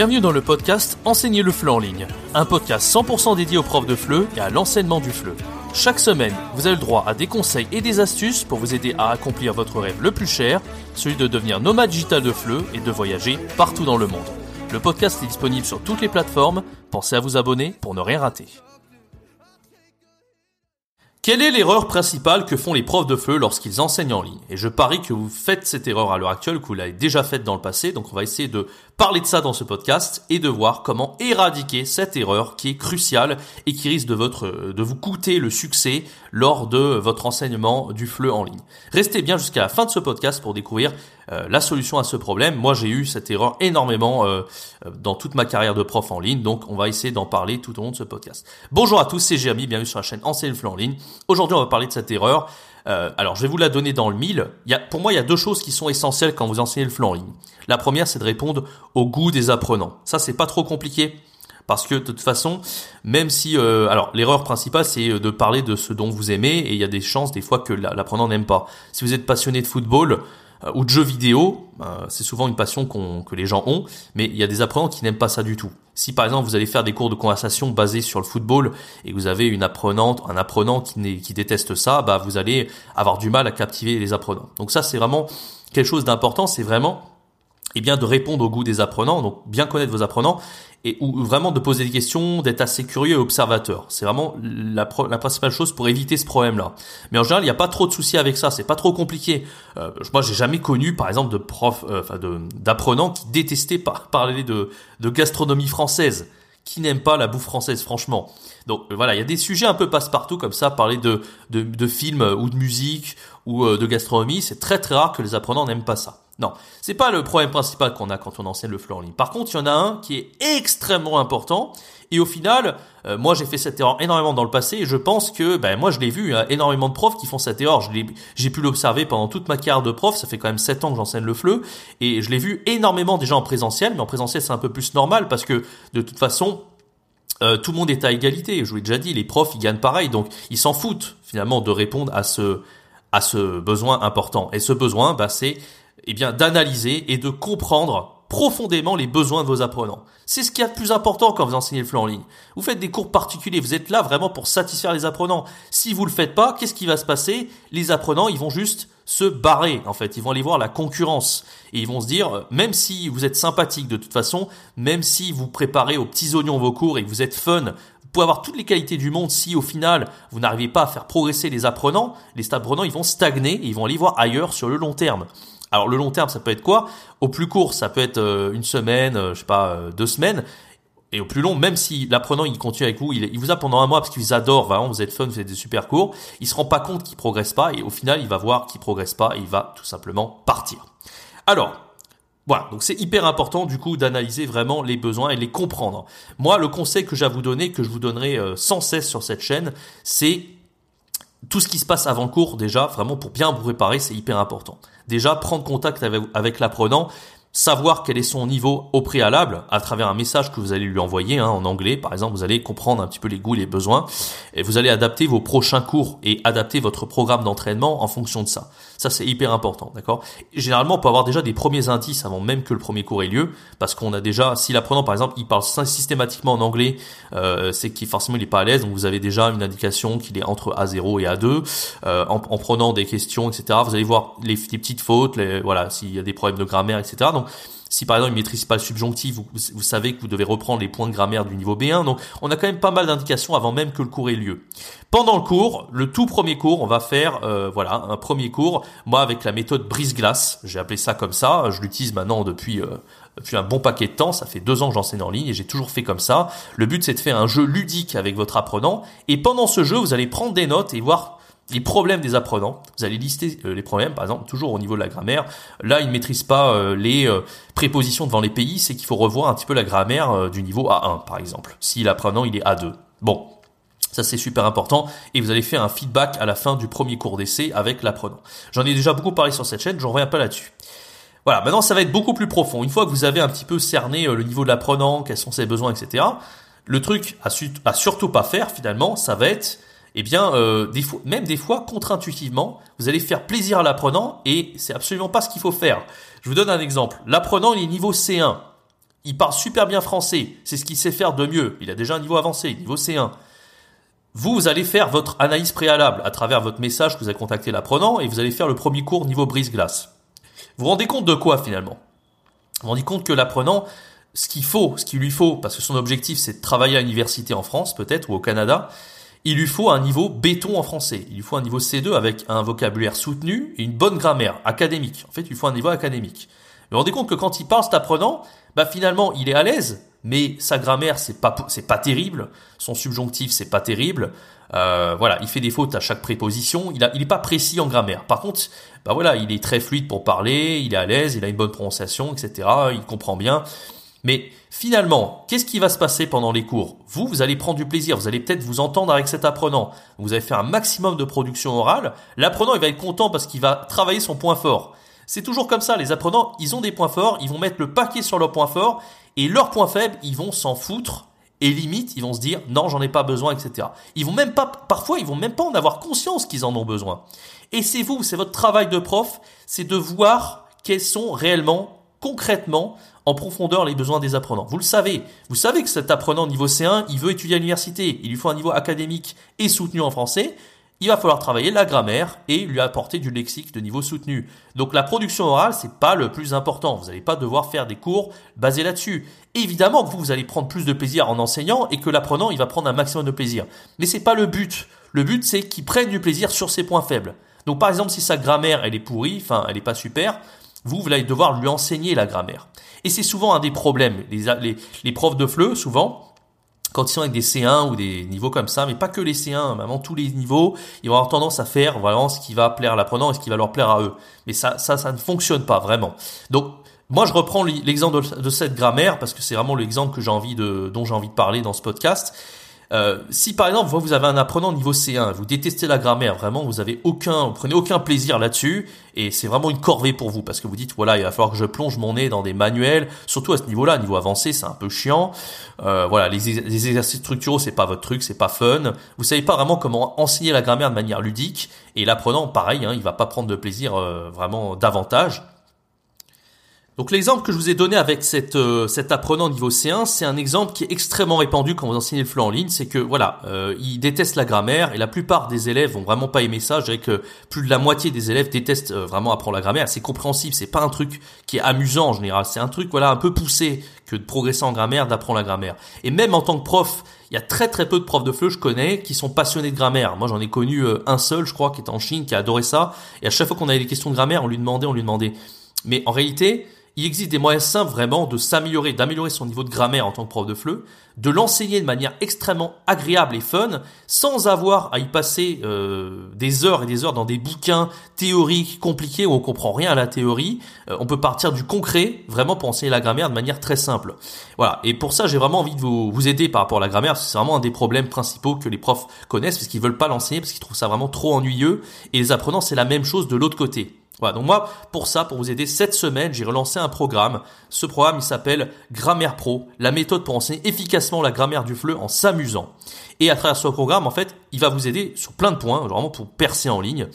Bienvenue dans le podcast Enseigner le FLE en ligne, un podcast 100% dédié aux profs de FLE et à l'enseignement du FLE. Chaque semaine, vous avez le droit à des conseils et des astuces pour vous aider à accomplir votre rêve le plus cher, celui de devenir nomade digital de FLE et de voyager partout dans le monde. Le podcast est disponible sur toutes les plateformes, pensez à vous abonner pour ne rien rater. Quelle est l'erreur principale que font les profs de FLE lorsqu'ils enseignent en ligne? Et je parie que vous faites cette erreur à l'heure actuelle, que vous l'avez déjà faite dans le passé, donc on va essayer de parler de ça dans ce podcast et de voir comment éradiquer cette erreur qui est cruciale et qui risque de, de vous coûter le succès lors de votre enseignement du FLE en ligne. Restez bien jusqu'à la fin de ce podcast pour découvrir euh, la solution à ce problème. Moi, j'ai eu cette erreur énormément euh, euh, dans toute ma carrière de prof en ligne, donc on va essayer d'en parler tout au long de ce podcast. Bonjour à tous, c'est Jérémy, bienvenue sur la chaîne Enseigne le en ligne. Aujourd'hui, on va parler de cette erreur. Euh, alors, je vais vous la donner dans le mille. Il y a, pour moi, il y a deux choses qui sont essentielles quand vous enseignez le ligne. La première, c'est de répondre au goût des apprenants. Ça, c'est pas trop compliqué. Parce que de toute façon, même si, euh, alors l'erreur principale, c'est de parler de ce dont vous aimez, et il y a des chances des fois que l'apprenant n'aime pas. Si vous êtes passionné de football, euh, ou de jeux vidéo, euh, c'est souvent une passion que les gens ont, mais il y a des apprenants qui n'aiment pas ça du tout. Si par exemple vous allez faire des cours de conversation basés sur le football et que vous avez une apprenante, un apprenant qui, qui déteste ça, bah vous allez avoir du mal à captiver les apprenants. Donc ça c'est vraiment quelque chose d'important, c'est vraiment eh bien de répondre au goût des apprenants, donc bien connaître vos apprenants et ou vraiment de poser des questions, d'être assez curieux et observateur. C'est vraiment la, la, principale chose pour éviter ce problème-là. Mais en général, il n'y a pas trop de soucis avec ça, c'est pas trop compliqué. Euh, moi, j'ai jamais connu, par exemple, de profs, euh, d'apprenants qui détestaient par, parler de, de gastronomie française, qui n'aiment pas la bouffe française, franchement. Donc euh, voilà, il y a des sujets un peu passe-partout comme ça, parler de, de, de films ou de musique ou de gastronomie, c'est très très rare que les apprenants n'aiment pas ça. Non, c'est pas le problème principal qu'on a quand on enseigne le FLE en ligne. Par contre, il y en a un qui est extrêmement important. Et au final, euh, moi j'ai fait cette erreur énormément dans le passé et je pense que, ben moi je l'ai vu, hein, énormément de profs qui font cette erreur. J'ai pu l'observer pendant toute ma carrière de prof. Ça fait quand même 7 ans que j'enseigne le FLE et je l'ai vu énormément déjà en présentiel. Mais en présentiel c'est un peu plus normal parce que de toute façon, euh, tout le monde est à égalité. Je vous l'ai déjà dit, les profs ils gagnent pareil, donc ils s'en foutent finalement de répondre à ce à ce besoin important. Et ce besoin, bah, c'est eh bien, d'analyser et de comprendre profondément les besoins de vos apprenants. C'est ce qui est le plus important quand vous enseignez le FLE en ligne. Vous faites des cours particuliers, vous êtes là vraiment pour satisfaire les apprenants. Si vous le faites pas, qu'est-ce qui va se passer? Les apprenants, ils vont juste se barrer en fait, ils vont aller voir la concurrence et ils vont se dire même si vous êtes sympathique de toute façon, même si vous préparez aux petits oignons vos cours et que vous êtes fun, vous pouvez avoir toutes les qualités du monde si au final vous n'arrivez pas à faire progresser les apprenants, les apprenants ils vont stagner et ils vont aller voir ailleurs sur le long terme. Alors le long terme, ça peut être quoi? Au plus court, ça peut être euh, une semaine, euh, je sais pas, euh, deux semaines. Et au plus long, même si l'apprenant il continue avec vous, il, vous a pendant un mois parce qu'il vous adore, vraiment, vous êtes fun, vous êtes des super cours, il se rend pas compte qu'il progresse pas et au final il va voir qu'il progresse pas et il va tout simplement partir. Alors, voilà, donc c'est hyper important du coup d'analyser vraiment les besoins et les comprendre. Moi, le conseil que j'ai à vous donner, que je vous donnerai sans cesse sur cette chaîne, c'est tout ce qui se passe avant cours, déjà, vraiment pour bien vous préparer, c'est hyper important. Déjà, prendre contact avec, avec l'apprenant, savoir quel est son niveau au préalable à travers un message que vous allez lui envoyer hein, en anglais. Par exemple, vous allez comprendre un petit peu les goûts et les besoins et vous allez adapter vos prochains cours et adapter votre programme d'entraînement en fonction de ça. Ça, c'est hyper important, d'accord? Généralement, on peut avoir déjà des premiers indices avant même que le premier cours ait lieu parce qu'on a déjà, si l'apprenant, par exemple, il parle systématiquement en anglais, euh, c'est qu'il forcément il est pas à l'aise, donc vous avez déjà une indication qu'il est entre A0 et A2. Euh, en, en, prenant des questions, etc., vous allez voir les, les petites fautes, les, voilà, s'il y a des problèmes de grammaire, etc. si par exemple il maîtrise pas le subjonctif, vous, savez que vous devez reprendre les points de grammaire du niveau B1. Donc on a quand même pas mal d'indications avant même que le cours ait lieu. Pendant le cours, le tout premier cours, on va faire euh, voilà un premier cours. Moi avec la méthode brise-glace, j'ai appelé ça comme ça. Je l'utilise maintenant euh, depuis un bon paquet de temps. Ça fait deux ans que j'enseigne en ligne et j'ai toujours fait comme ça. Le but c'est de faire un jeu ludique avec votre apprenant. Et pendant ce jeu, vous allez prendre des notes et voir les problèmes des apprenants. Vous allez lister euh, les problèmes, par exemple, toujours au niveau de la grammaire. Là, ils ne maîtrisent pas euh, les euh, prépositions devant les pays, c'est qu'il faut revoir un petit peu la grammaire du niveau A1, par exemple. Si l'apprenant, il est A2. Bon. Ça c'est super important et vous allez faire un feedback à la fin du premier cours d'essai avec l'apprenant. J'en ai déjà beaucoup parlé sur cette chaîne, j'en reviens pas là-dessus. Voilà, maintenant ça va être beaucoup plus profond. Une fois que vous avez un petit peu cerné le niveau de l'apprenant, quels sont ses besoins, etc. Le truc à surtout pas faire finalement, ça va être eh bien, euh, même des fois, contre-intuitivement, vous allez faire plaisir à l'apprenant et c'est absolument pas ce qu'il faut faire. Je vous donne un exemple. L'apprenant, il est niveau C1. il parle super bien français, c'est ce qu'il sait faire de mieux, il a déjà un niveau avancé, niveau C1. Vous, vous allez faire votre analyse préalable à travers votre message que vous avez contacté l'apprenant et vous allez faire le premier cours niveau brise-glace. Vous vous rendez compte de quoi finalement? Vous vous rendez compte que l'apprenant, ce qu'il faut, ce qu'il lui faut, parce que son objectif c'est de travailler à l'université en France peut-être ou au Canada, il lui faut un niveau béton en français. Il lui faut un niveau C2 avec un vocabulaire soutenu et une bonne grammaire académique. En fait, il lui faut un niveau académique. Vous vous rendez compte que quand il parle cet apprenant, bah finalement il est à l'aise, mais sa grammaire c'est pas c'est pas terrible, son subjonctif c'est pas terrible. Euh, voilà, il fait des fautes à chaque préposition. Il a, il est pas précis en grammaire. Par contre, bah voilà, il est très fluide pour parler, il est à l'aise, il a une bonne prononciation, etc. Il comprend bien. Mais finalement, qu'est-ce qui va se passer pendant les cours? Vous, vous allez prendre du plaisir, vous allez peut-être vous entendre avec cet apprenant. Vous allez faire un maximum de production orale. L'apprenant, il va être content parce qu'il va travailler son point fort. C'est toujours comme ça, les apprenants, ils ont des points forts, ils vont mettre le paquet sur leurs points forts, et leurs points faibles, ils vont s'en foutre, et limite, ils vont se dire, non, j'en ai pas besoin, etc. Ils vont même pas, parfois, ils vont même pas en avoir conscience qu'ils en ont besoin. Et c'est vous, c'est votre travail de prof, c'est de voir quels sont réellement, concrètement, en profondeur les besoins des apprenants. Vous le savez. Vous savez que cet apprenant niveau C1, il veut étudier à l'université. Il lui faut un niveau académique et soutenu en français il va falloir travailler la grammaire et lui apporter du lexique de niveau soutenu. Donc la production orale, c'est pas le plus important. Vous n'allez pas devoir faire des cours basés là-dessus. Évidemment que vous, vous allez prendre plus de plaisir en enseignant et que l'apprenant, il va prendre un maximum de plaisir. Mais c'est pas le but. Le but, c'est qu'il prenne du plaisir sur ses points faibles. Donc par exemple, si sa grammaire, elle est pourrie, enfin, elle est pas super, vous, vous allez devoir lui enseigner la grammaire. Et c'est souvent un des problèmes. Les, profs de FLE, souvent, quand ils sont avec des C1 ou des niveaux comme ça, mais pas que les C1, vraiment tous les niveaux, ils vont avoir tendance à faire vraiment ce qui va plaire à l'apprenant et ce qui va leur plaire à eux. Mais ça, ça, ça ne fonctionne pas vraiment. Donc, moi, je reprends l'exemple de, cette grammaire parce que c'est vraiment l'exemple que j'ai envie de, dont j'ai envie de parler dans ce podcast. Euh, si par exemple vous avez un apprenant niveau C1, vous détestez la grammaire, vraiment vous avez aucun, vous prenez aucun plaisir là-dessus, et c'est vraiment une corvée pour vous parce que vous dites voilà il va falloir que je plonge mon nez dans des manuels, surtout à ce niveau-là, niveau avancé c'est un peu chiant. Euh, voilà les, exercices structuraux c'est pas votre truc, c'est pas fun. Vous savez pas vraiment comment enseigner la grammaire de manière ludique, et l'apprenant pareil, hein, il va pas prendre de plaisir euh, vraiment davantage. Donc l'exemple que je vous ai donné avec cette, euh, cet apprenant niveau C1, c'est un exemple qui est extrêmement répandu quand vous enseignez le FLE en ligne, c'est que voilà, euh, il déteste la grammaire et la plupart des élèves vont vraiment pas aimer ça. Je dirais que plus de la moitié des élèves détestent euh, vraiment apprendre la grammaire. C'est compréhensible, c'est pas un truc qui est amusant en général, c'est un truc voilà un peu poussé que de progresser en grammaire, d'apprendre la grammaire. Et même en tant que prof, il y a très très peu de profs de FLE je connais qui sont passionnés de grammaire. Moi j'en ai connu euh, un seul, je crois, qui est en Chine, qui a adoré ça. Et à chaque fois qu'on avait des questions de grammaire, on lui demandait, on lui demandait. Mais en réalité, il existe des moyens simples vraiment de s'améliorer, d'améliorer son niveau de grammaire en tant que prof de FLE, de l'enseigner de manière extrêmement agréable et fun, sans avoir à y passer euh, des heures et des heures dans des bouquins théoriques compliqués où on comprend rien à la théorie. Euh, on peut partir du concret vraiment pour enseigner la grammaire de manière très simple. Voilà. Et pour ça, j'ai vraiment envie de vous, vous aider par rapport à la grammaire. C'est vraiment un des problèmes principaux que les profs connaissent parce qu'ils veulent pas l'enseigner parce qu'ils trouvent ça vraiment trop ennuyeux. Et les apprenants, c'est la même chose de l'autre côté. Voilà, donc moi, pour ça, pour vous aider, cette semaine, j'ai relancé un programme. Ce programme, il s'appelle Grammaire Pro, la méthode pour enseigner efficacement la grammaire du FLE en s'amusant. Et à travers ce programme, en fait, il va vous aider sur plein de points, vraiment pour percer en ligne.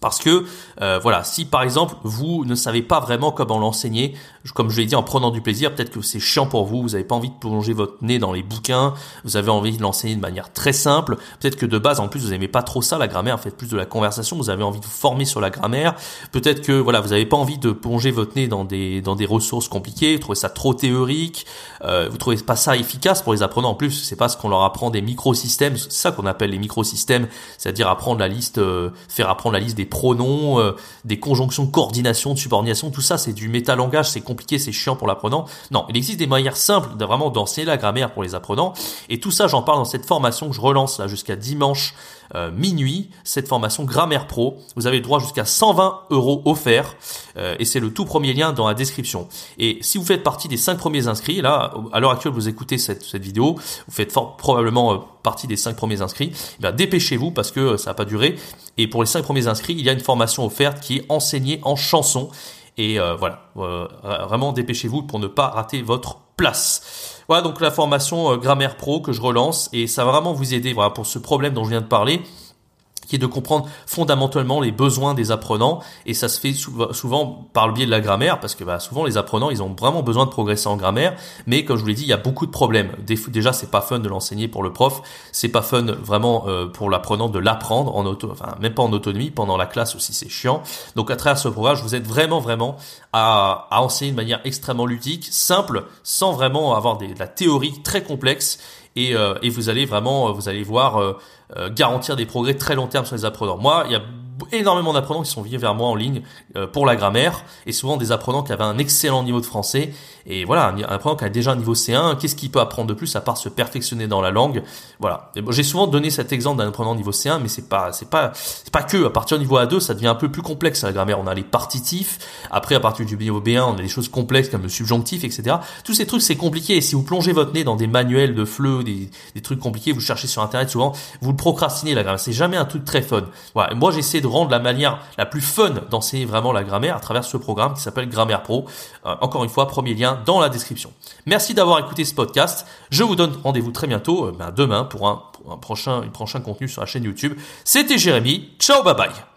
Parce que euh, voilà, si par exemple vous ne savez pas vraiment comment l'enseigner, comme je l'ai dit en prenant du plaisir, peut-être que c'est chiant pour vous, vous n'avez pas envie de plonger votre nez dans les bouquins, vous avez envie de l'enseigner de manière très simple, peut-être que de base en plus vous n'aimez pas trop ça la grammaire, faites plus de la conversation, vous avez envie de vous former sur la grammaire, peut-être que voilà vous n'avez pas envie de plonger votre nez dans des dans des ressources compliquées, vous trouvez ça trop théorique, euh, vous trouvez pas ça efficace pour les apprenants. En plus, c'est pas ce qu'on leur apprend des microsystèmes, c'est ça qu'on appelle les microsystèmes, c'est-à-dire apprendre la liste, euh, faire apprendre la liste des pronoms, euh, des conjonctions de coordination, de subordination, tout ça c'est du métalangage, c'est compliqué, c'est chiant pour l'apprenant. Non, il existe des manières simples de vraiment d'enseigner la grammaire pour les apprenants. Et tout ça, j'en parle dans cette formation que je relance là jusqu'à dimanche euh, minuit, cette formation Grammaire Pro. Vous avez droit jusqu'à 120 euros offerts euh, et c'est le tout premier lien dans la description. Et si vous faites partie des 5 premiers inscrits, là, à l'heure actuelle, vous écoutez cette, vidéo, vous faites probablement euh, partie des 5 premiers inscrits, eh dépêchez-vous parce que ça n'a pas duré. Et pour les 5 premiers inscrits, il y a une formation offerte qui est enseignée en chanson. Et voilà, vraiment dépêchez-vous pour ne pas rater votre Voilà donc la formation euh, Grammaire Pro que je relance et ça va vraiment vous aider pour ce problème dont je viens de parler qui est de comprendre fondamentalement les besoins des apprenants et ça se fait souvent par le biais de la grammaire parce que bah, souvent les apprenants ils ont vraiment besoin de progresser en grammaire mais comme je vous l'ai dit il y a beaucoup de problèmes. Déjà c'est pas fun de l'enseigner pour le prof c'est pas fun vraiment euh, pour l'apprenant de l'apprendre en auto enfin même pas en autonomie pendant la classe aussi c'est chiant. Donc à travers ce programme je vous aide vraiment vraiment à, enseigner de manière extrêmement ludique simple sans vraiment avoir de la théorie très complexe et, euh, et vous allez vraiment vous allez voir euh, garantir des progrès très long terme sur les apprenants. Moi, il y a énormément d'apprenants qui sont venus vers moi en ligne euh, pour la grammaire et souvent des apprenants qui avaient un excellent niveau de français. Et voilà un apprenant qui a déjà un niveau C1 qu'est-ce qu'il peut apprendre de plus à part se perfectionner dans la langue? Voilà. J'ai souvent donné cet exemple d'un apprenant niveau C1 mais c'est pas c'est pas c'est pas que. À partir du niveau A2 ça devient un peu plus complexe la grammaire. On a les partitifs. Après à partir du niveau B1 on a des choses complexes comme le subjonctif etc tous ces trucs c'est compliqué. Et si vous plongez votre nez dans des manuels de FLE des, des trucs compliqués vous cherchez sur internet souvent vous procrastinez la grammaire. C'est jamais un truc très fun. Voilà. Moi j'essaie de rendre la manière la plus fun d'enseigner vraiment la grammaire à travers ce programme qui s'appelle Grammaire Pro. Euh, encore une fois, premier lien dans la description. Merci d'avoir écouté ce podcast. Je vous donne rendez-vous très bientôt, euh, ben, demain, pour un, prochain, un prochain contenu sur la chaîne YouTube. C'était Jérémy. Ciao, bye bye.